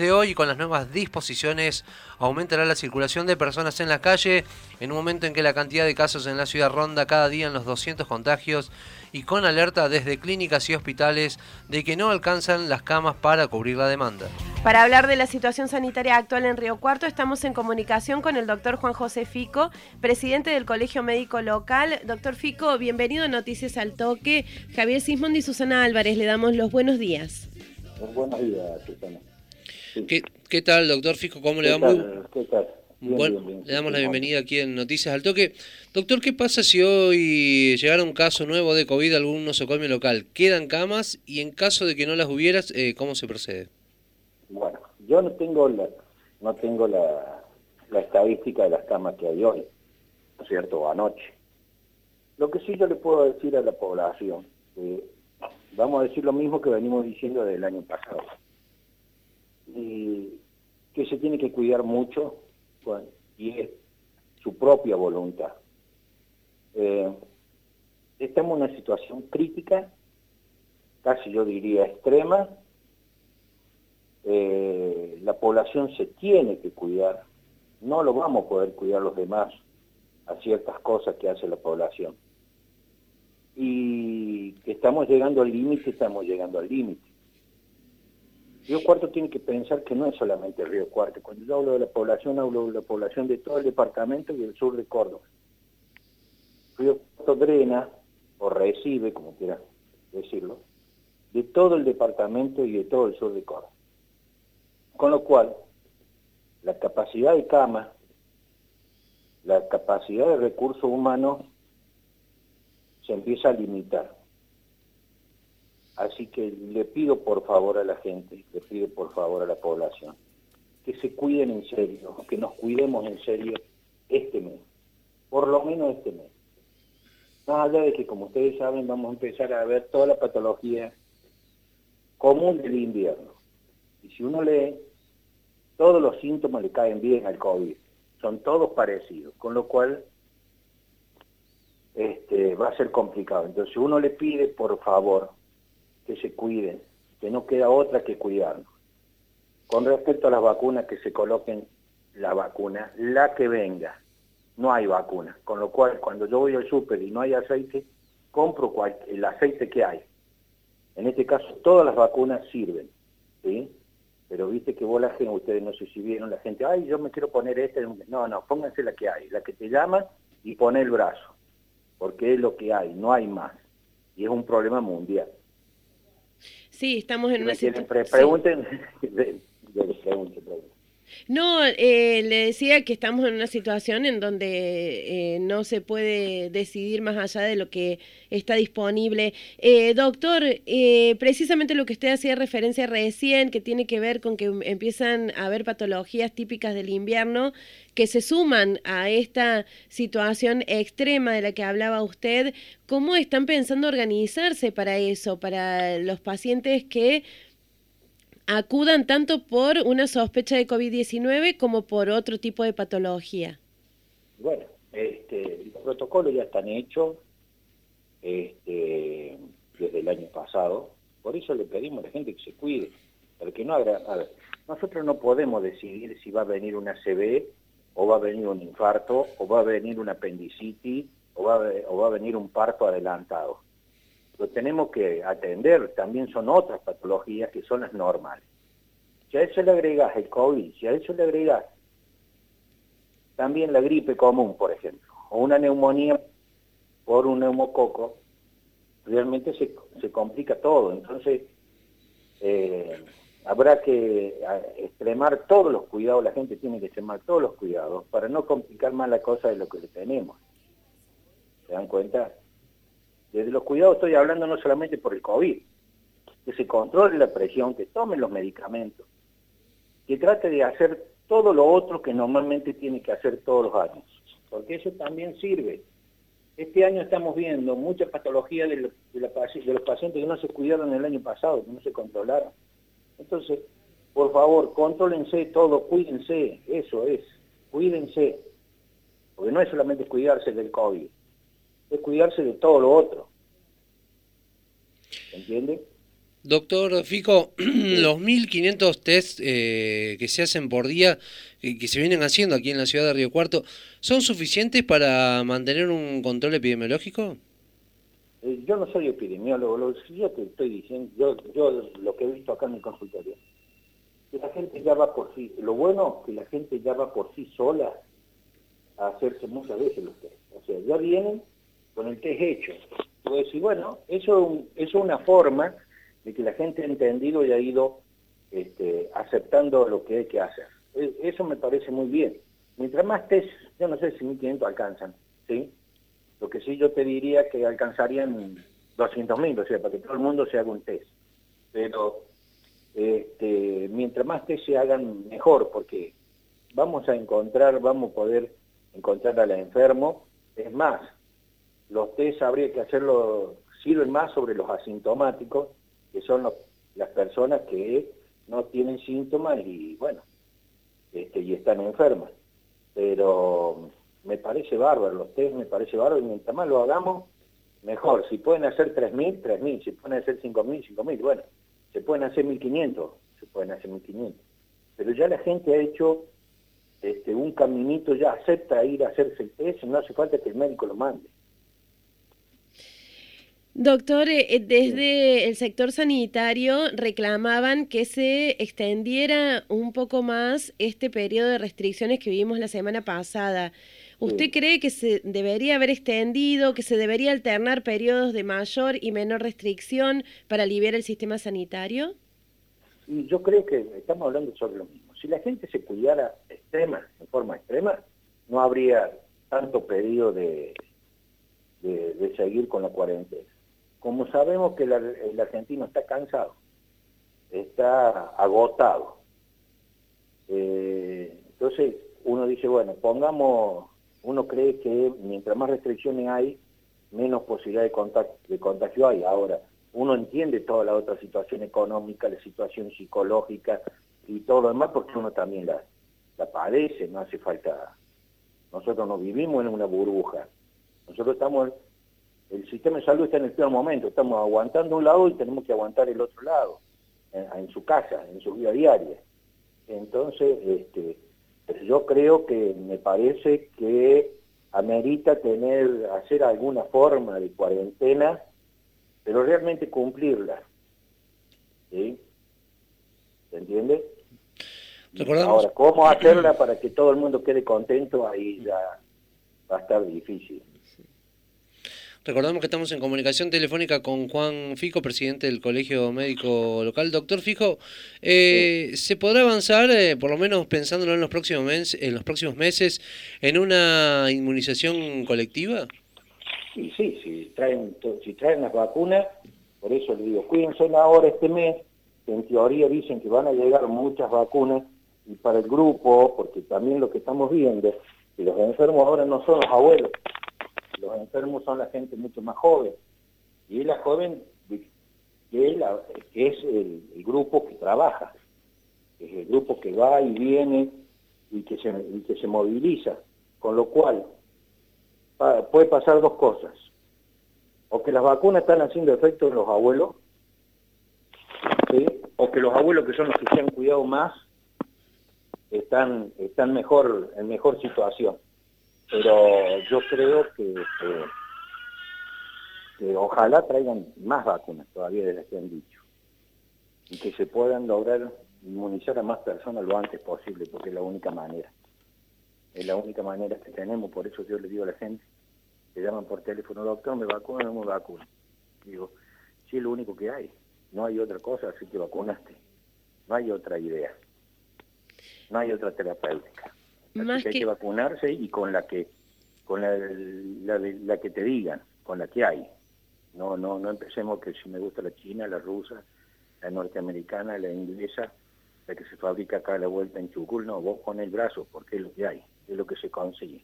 de hoy con las nuevas disposiciones aumentará la circulación de personas en la calle en un momento en que la cantidad de casos en la ciudad ronda cada día en los 200 contagios y con alerta desde clínicas y hospitales de que no alcanzan las camas para cubrir la demanda. Para hablar de la situación sanitaria actual en Río Cuarto estamos en comunicación con el doctor Juan José Fico, presidente del Colegio Médico Local. Doctor Fico, bienvenido a Noticias al Toque. Javier Sismondi y Susana Álvarez, le damos los buenos días. Buenos días, Susana. ¿Qué, tal, doctor Fico? ¿Cómo le damos? bueno, le damos la bienvenida aquí en Noticias al Toque. Doctor, ¿qué pasa si hoy llegara un caso nuevo de COVID a algún nosocomio local? ¿Quedan camas? Y en caso de que no las hubieras, eh, ¿cómo se procede? Bueno, yo no tengo la, no tengo la, la estadística de las camas que hay hoy, ¿no es cierto? anoche. Lo que sí yo le puedo decir a la población, vamos a decir lo mismo que venimos diciendo desde el año pasado y que se tiene que cuidar mucho y es su propia voluntad. Eh, estamos en una situación crítica, casi yo diría extrema, eh, la población se tiene que cuidar, no lo vamos a poder cuidar los demás a ciertas cosas que hace la población. Y que estamos llegando al límite, estamos llegando al límite. Río Cuarto tiene que pensar que no es solamente Río Cuarto. Cuando yo hablo de la población, hablo de la población de todo el departamento y el sur de Córdoba. Río Cuarto drena, o recibe, como quiera decirlo, de todo el departamento y de todo el sur de Córdoba. Con lo cual, la capacidad de cama, la capacidad de recursos humanos se empieza a limitar. Así que le pido por favor a la gente, le pido por favor a la población, que se cuiden en serio, que nos cuidemos en serio este mes, por lo menos este mes. Más allá de que, como ustedes saben, vamos a empezar a ver toda la patología común del invierno. Y si uno lee, todos los síntomas le caen bien al COVID, son todos parecidos, con lo cual este, va a ser complicado. Entonces uno le pide, por favor, que se cuiden, que no queda otra que cuidarnos. Con respecto a las vacunas, que se coloquen la vacuna, la que venga. No hay vacuna, con lo cual cuando yo voy al súper y no hay aceite, compro el aceite que hay. En este caso todas las vacunas sirven, ¿sí? Pero viste que vos la gente, ustedes no sé si vieron la gente, ay, yo me quiero poner esta. No, no, pónganse la que hay, la que te llama y pone el brazo, porque es lo que hay, no hay más. Y es un problema mundial. Sí, estamos en una situación... pregunten, No, eh, le decía que estamos en una situación en donde eh, no se puede decidir más allá de lo que está disponible. Eh, doctor, precisamente lo que usted hacía referencia recién, que tiene que ver con que empiezan a haber patologías típicas del invierno que se suman a esta situación extrema de la que hablaba usted, ¿cómo están pensando organizarse para eso, para los pacientes que acudan tanto por una sospecha de COVID-19 como por otro tipo de patología? Bueno, este, los protocolos ya están hechos este, desde el año pasado, por eso le pedimos a la gente que se cuide, porque no habrá, a ver, nosotros no podemos decidir si va a venir una CB o va a venir un infarto o va a venir una apendicitis o va a, o va a venir un parto adelantado lo tenemos que atender, también son otras patologías que son las normales. Si a eso le agregas el COVID, si a eso le agregas también la gripe común, por ejemplo, o una neumonía por un neumococo, realmente se, se complica todo. Entonces, eh, habrá que extremar todos los cuidados, la gente tiene que extremar todos los cuidados para no complicar más la cosa de lo que tenemos. ¿Se dan cuenta? Desde los cuidados estoy hablando no solamente por el COVID, que se controle la presión, que tomen los medicamentos, que trate de hacer todo lo otro que normalmente tiene que hacer todos los años, porque eso también sirve. Este año estamos viendo mucha patología de, de, los pacientes que no se cuidaron el año pasado, que no se controlaron. Entonces, por favor, contrólense todo, cuídense, eso es, cuídense, porque no es solamente cuidarse del COVID, es cuidarse de todo lo otro. ¿Entiende? Doctor Fico, los 1.500 test eh, que se hacen por día, que se vienen haciendo aquí en la ciudad de Río Cuarto, ¿son suficientes para mantener un control epidemiológico? Eh, yo no soy epidemiólogo, lo que yo te estoy diciendo, yo, yo lo que he visto acá en mi consultorio, que la gente ya va por sí, lo bueno que la gente ya va por sí sola a hacerse muchas veces los test. O sea, ya vienen con el test hecho. Puedo decir, bueno, eso, es una forma de que la gente ha entendido y ha ido este, aceptando lo que hay que hacer. E, eso me parece muy bien. Mientras más test, yo no sé si 1.500 alcanzan, ¿sí? Lo que sí yo te diría que alcanzarían 200.000, o sea, para que todo el mundo se haga un test. Pero este, mientras más test se hagan, mejor, porque vamos a encontrar, vamos a poder encontrar al enfermo. Es más, los test habría que hacerlo, sirven más sobre los asintomáticos, que son las personas que no tienen síntomas y, bueno, este, y están enfermas. Pero me parece bárbaro, los test me parece bárbaro, y mientras más lo hagamos, mejor. Si pueden hacer 3.000, 3.000, si pueden hacer 5.000, 5.000, bueno, se pueden hacer 1.500, se pueden hacer 1.500. Pero ya la gente ha hecho este, un caminito, ya acepta ir a hacerse el test, no hace falta que el médico lo mande. Doctor, eh, eh, desde el sector sanitario reclamaban que se extendiera un poco más este periodo de restricciones que vimos la semana pasada. ¿Usted cree que se debería haber extendido, que se debería alternar periodos de mayor y menor restricción para aliviar el sistema sanitario? Yo creo que estamos hablando sobre lo mismo. Si la gente se cuidara extrema, en forma extrema, no habría tanto pedido de, de, seguir con la cuarentena. Como sabemos que el argentino está cansado, está agotado, eh, entonces uno dice, bueno, pongamos uno cree que mientras más restricciones hay, menos posibilidad de contagio, de contagio hay. Ahora, uno entiende toda la otra situación económica, la situación psicológica y todo lo demás, porque uno también la, la padece, no hace falta... Nosotros no vivimos en una burbuja. Nosotros estamos... El sistema de salud está en el peor momento, estamos aguantando un lado y tenemos que aguantar el otro lado, en, en su casa, en su vida diaria. Entonces, este, yo creo que me parece que amerita tener, hacer alguna forma de cuarentena, pero realmente cumplirla. ¿Sí? ¿Se entiende? Ahora, ¿cómo hacerla para que todo el mundo quede contento? Ahí ya va a estar difícil. Recordamos que estamos en comunicación telefónica con Juan Fico, presidente del Colegio Médico Local. Doctor Fico, eh, ¿se podrá avanzar, eh, por lo menos pensándolo en los próximos, meses, en los próximos meses, en una inmunización colectiva? Sí, sí, si traen, si traen las vacunas, por eso le digo, cuídense ahora este mes, en teoría dicen que van a llegar muchas vacunas, y para el grupo, porque también lo que estamos viendo, que los enfermos ahora no son los abuelos, los enfermos son la gente mucho más joven. Y la joven que es, el, grupo que trabaja, es el grupo que va y viene y que se, que se moviliza. Con lo cual, puede pasar dos cosas. O que las vacunas están haciendo efecto en los abuelos, o que los abuelos que son los que se han cuidado más están, están mejor, en mejor situación pero yo creo que, ojalá traigan más vacunas todavía de las que han dicho y que se puedan lograr inmunizar a más personas lo antes posible, porque es la única manera. Es la única manera que tenemos, por eso yo le digo a la gente, que llaman por teléfono, doctor, me vacuno no me vacuno. Digo, sí es lo único que hay, no hay otra cosa, así que vacunaste. No hay otra idea, no hay otra terapéutica que hay que... vacunarse y con la que con la, la, que te digan, con la que hay. No, no, no empecemos que si me gusta la china, la rusa, la norteamericana, la inglesa, la que se fabrica acá a la vuelta en Chucul, no, vos con el brazo, porque es lo que hay, es lo que se consigue.